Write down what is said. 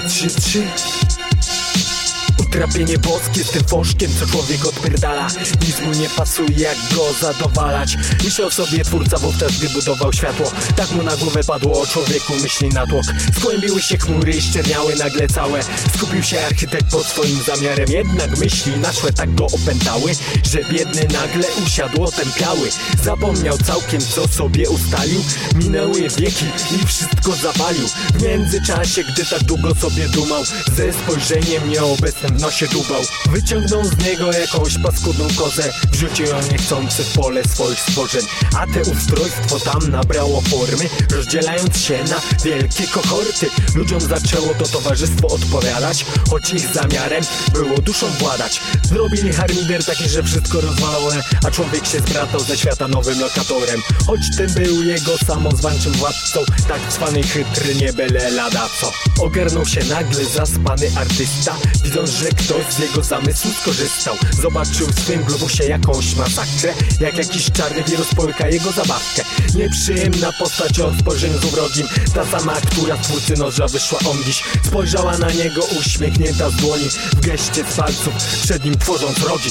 shit, shit, shit. Utrapienie boskie z tym foszkiem, co człowiek odpierdala. Nic mu nie pasuje, jak go zadowalać. Myślał sobie twórca wówczas, gdy budował światło. Tak mu na głowę padło o człowieku myśli natłok. Skłębiły się chmury i ścierniały nagle całe. Skupił się architekt pod swoim zamiarem. Jednak myśli naszłe tak go opętały Że biedny nagle usiadł otępiały Zapomniał całkiem co sobie ustalił. Minęły wieki i wszystko zawalił. W międzyczasie, gdy tak długo sobie dumał Ze spojrzeniem nieobecnym w nosie dubał. Wyciągnął z niego jakąś paskudną kozę. Wrzucił ją niechcący w pole swoich stworzeń. A te ustrojstwo tam nabrało formy Rozdzielając się na wielkie kohorty. Ludziom zaczęło to towarzystwo odpowiadać Choć ich zamiarem było duszą władać. Zrobili harmider taki, że wszystko rozwalone A człowiek się zbratał ze świata nowym lokatorem. Choć ten był jego samozwańczym władcą Tak cwany i chytry nie byle lada co? Ogarnął się nagle zaspany artysta Widząc, że ktoś z jego zamysłu skorzystał. Zobaczył w swym globusie jakąś masakrę Jak jakiś czarny wirus połyka jego zabawkę. Nieprzyjemna postać o spojrzeniu wrogim Ta sama, która twórcy noża wyszła on dziś. Spojrzała na niego uśmiechnięta z dłoni W geście palców przed nim tworząc rogi